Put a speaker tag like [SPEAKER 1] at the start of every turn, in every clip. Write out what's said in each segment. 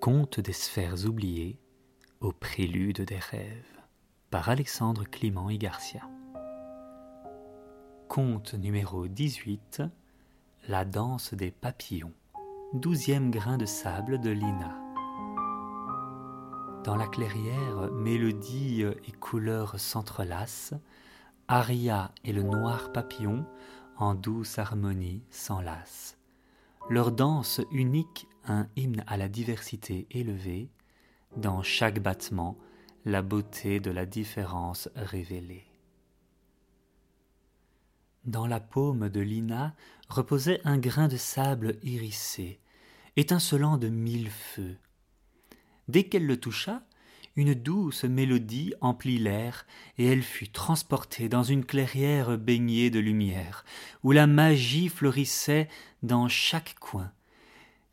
[SPEAKER 1] Conte des sphères oubliées au prélude des rêves par Alexandre Clément et Garcia. Conte numéro 18 La danse des papillons. Douzième grain de sable de Lina. Dans la clairière, mélodie et couleurs s'entrelacent, aria et le noir papillon en douce harmonie s'enlacent. Leur danse unique, un hymne à la diversité élevée, dans chaque battement, la beauté de la différence révélée. Dans la paume de Lina reposait un grain de sable irisé, étincelant de mille feux. Dès qu'elle le toucha, une douce mélodie emplit l'air, et elle fut transportée dans une clairière baignée de lumière, où la magie florissait dans chaque coin.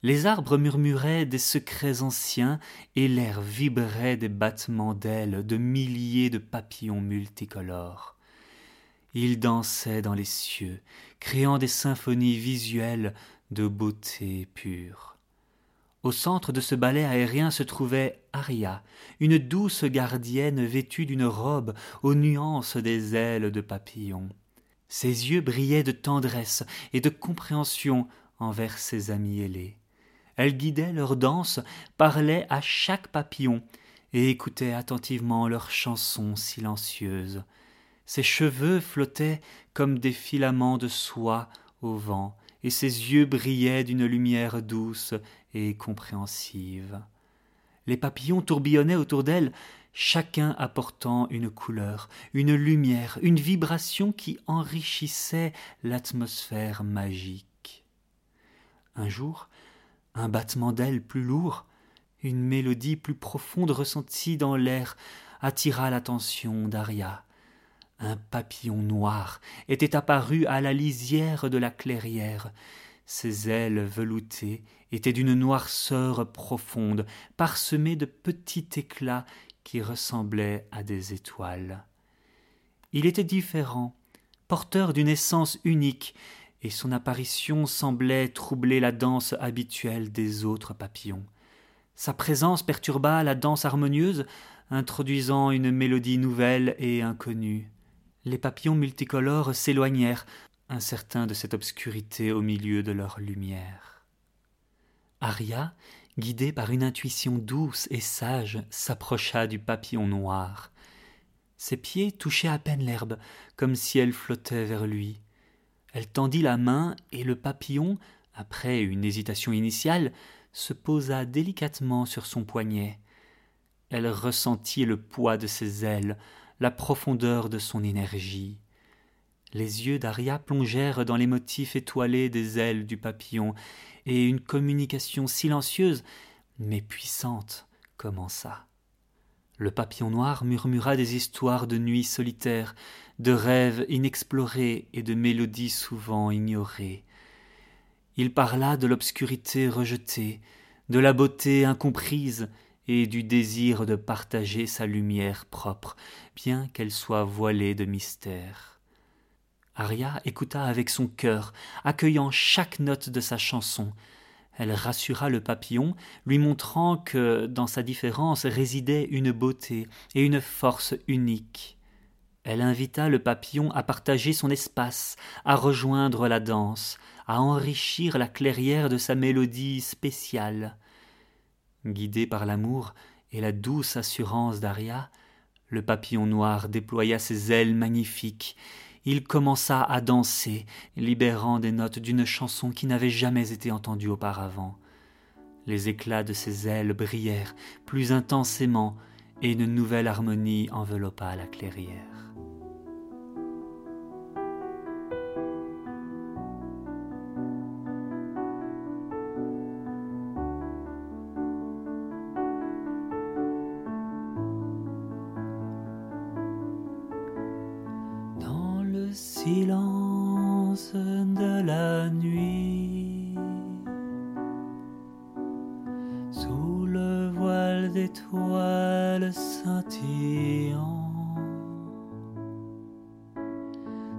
[SPEAKER 1] Les arbres murmuraient des secrets anciens, et l'air vibrait des battements d'ailes de milliers de papillons multicolores. Ils dansaient dans les cieux, créant des symphonies visuelles de beauté pure. Au centre de ce ballet aérien se trouvait Aria, une douce gardienne vêtue d'une robe aux nuances des ailes de papillon. Ses yeux brillaient de tendresse et de compréhension envers ses amis ailés. Elle guidait leur danse, parlait à chaque papillon et écoutait attentivement leurs chansons silencieuses. Ses cheveux flottaient comme des filaments de soie au vent, et ses yeux brillaient d'une lumière douce et compréhensive. Les papillons tourbillonnaient autour d'elle, chacun apportant une couleur, une lumière, une vibration qui enrichissait l'atmosphère magique. Un jour, un battement d'ailes plus lourd, une mélodie plus profonde ressentie dans l'air attira l'attention d'Aria. Un papillon noir était apparu à la lisière de la clairière. Ses ailes veloutées étaient d'une noirceur profonde, parsemées de petits éclats qui ressemblaient à des étoiles. Il était différent, porteur d'une essence unique, et son apparition semblait troubler la danse habituelle des autres papillons. Sa présence perturba la danse harmonieuse, introduisant une mélodie nouvelle et inconnue les papillons multicolores s'éloignèrent, incertains de cette obscurité au milieu de leur lumière. Aria, guidée par une intuition douce et sage, s'approcha du papillon noir. Ses pieds touchaient à peine l'herbe, comme si elle flottait vers lui. Elle tendit la main, et le papillon, après une hésitation initiale, se posa délicatement sur son poignet. Elle ressentit le poids de ses ailes, la profondeur de son énergie. Les yeux d'Aria plongèrent dans les motifs étoilés des ailes du papillon, et une communication silencieuse, mais puissante, commença. Le papillon noir murmura des histoires de nuits solitaires, de rêves inexplorés et de mélodies souvent ignorées. Il parla de l'obscurité rejetée, de la beauté incomprise, et du désir de partager sa lumière propre, bien qu'elle soit voilée de mystère. Aria écouta avec son cœur, accueillant chaque note de sa chanson. Elle rassura le papillon, lui montrant que dans sa différence résidait une beauté et une force unique. Elle invita le papillon à partager son espace, à rejoindre la danse, à enrichir la clairière de sa mélodie spéciale. Guidé par l'amour et la douce assurance d'Aria, le papillon noir déploya ses ailes magnifiques. Il commença à danser, libérant des notes d'une chanson qui n'avait jamais été entendue auparavant. Les éclats de ses ailes brillèrent plus intensément, et une nouvelle harmonie enveloppa la clairière. Silence de la nuit, sous le voile d'étoiles scintillant,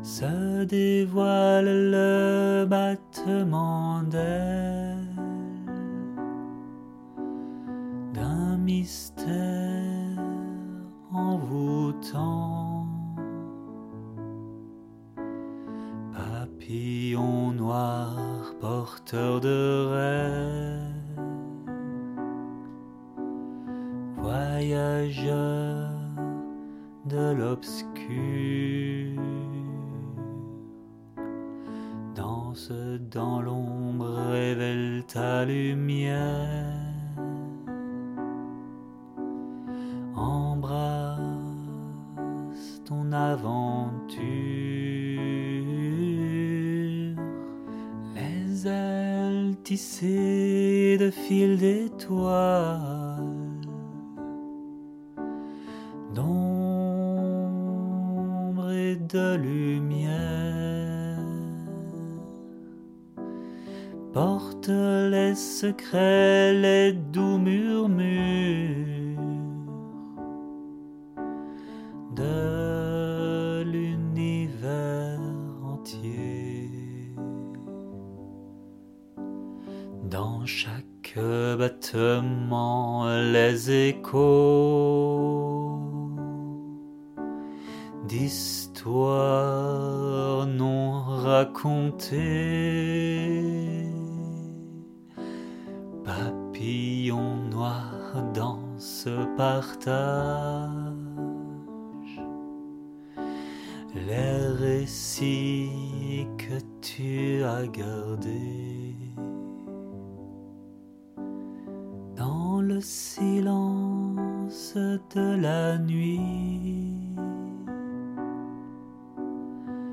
[SPEAKER 1] se dévoile le battement d'ailes Noir, porteur de rêve, voyageur de l'obscur, danse dans l'ombre, révèle ta lumière. Embrasse ton aventure, ailes tissées de fils d'étoiles, d'ombre et de lumière. Porte les secrets, les doux murmures chaque battement, les échos d'histoires non racontées. Papillon noir dans ce partage, les récits que tu as gardés le silence de la nuit.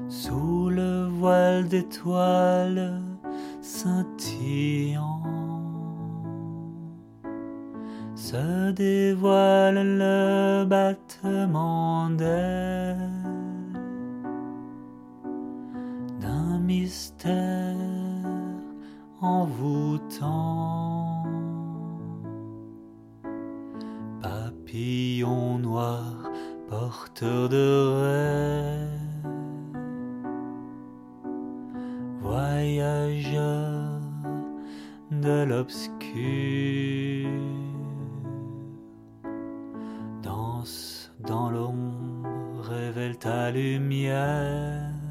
[SPEAKER 1] Sous le voile d'étoiles scintillant se dévoile le battement d'aile d'un mystère envoûtant. Papillon noir, porteur de rêve, voyageur de l'obscur, danse dans l'ombre, révèle ta lumière.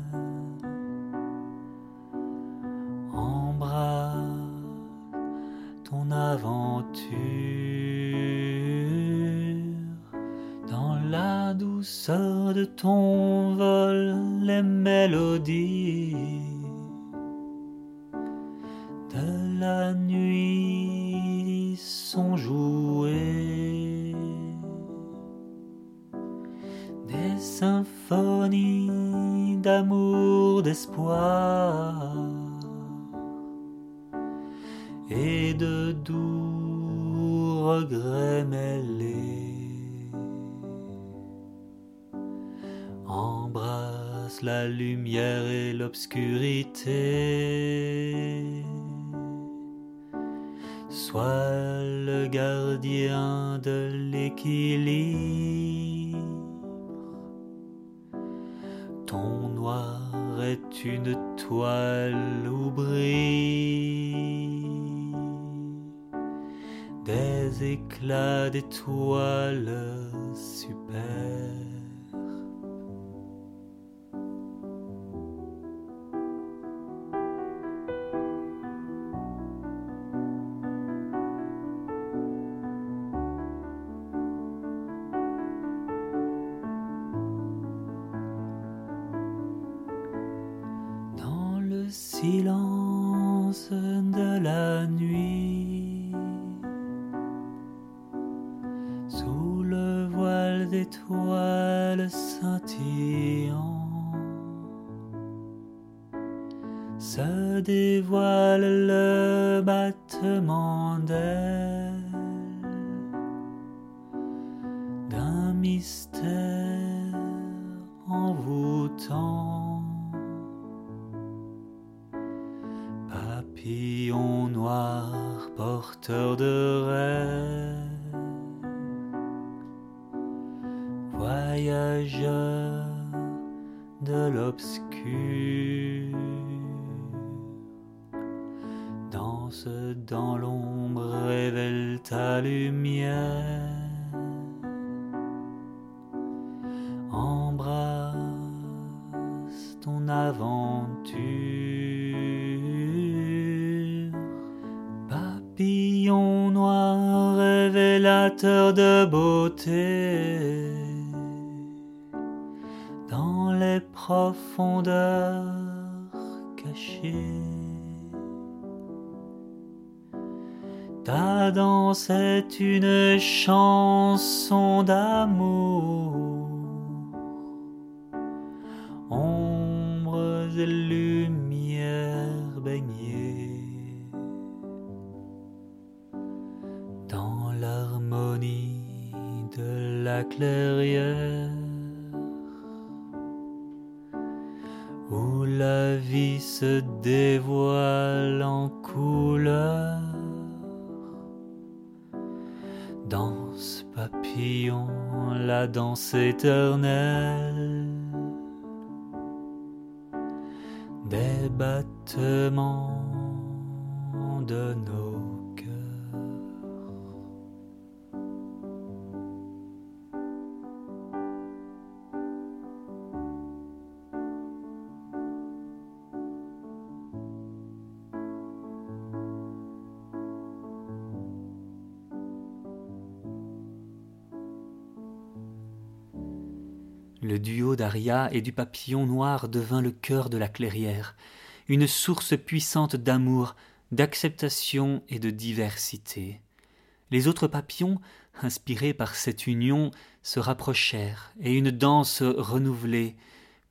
[SPEAKER 1] La nuit sont jouées. Des symphonies d'amour, d'espoir et de doux regrets mêlés. Embrasse la lumière et l'obscurité. Sois le gardien de l'équilibre. Ton noir est une toile où des éclats d'étoiles superbes. Silence de la nuit, sous le voile d'étoiles scintillant, se dévoile le battement d'aile d'un mystère dans l'ombre révèle ta lumière. Embrasse ton aventure. Papillon noir révélateur de beauté. Dans les profondeurs cachées. Ta danse est une chanson d'amour, ombres et lumières baignées dans l'harmonie de la clairière où la vie se dévoile en couleur. La danse éternelle. Des battements de nos Le duo d'Aria et du papillon noir devint le cœur de la clairière, une source puissante d'amour, d'acceptation et de diversité. Les autres papillons, inspirés par cette union, se rapprochèrent, et une danse renouvelée,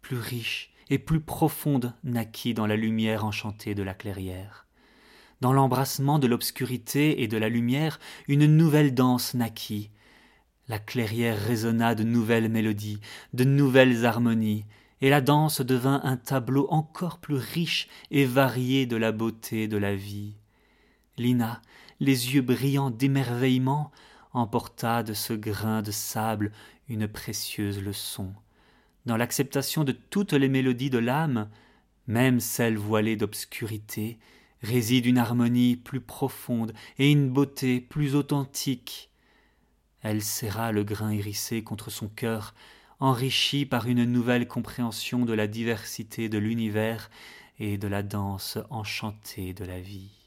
[SPEAKER 1] plus riche et plus profonde naquit dans la lumière enchantée de la clairière. Dans l'embrassement de l'obscurité et de la lumière, une nouvelle danse naquit, la clairière résonna de nouvelles mélodies, de nouvelles harmonies, et la danse devint un tableau encore plus riche et varié de la beauté de la vie. Lina, les yeux brillants d'émerveillement, emporta de ce grain de sable une précieuse leçon. Dans l'acceptation de toutes les mélodies de l'âme, même celles voilées d'obscurité, réside une harmonie plus profonde et une beauté plus authentique. Elle serra le grain hérissé contre son cœur, enrichi par une nouvelle compréhension de la diversité de l'univers et de la danse enchantée de la vie.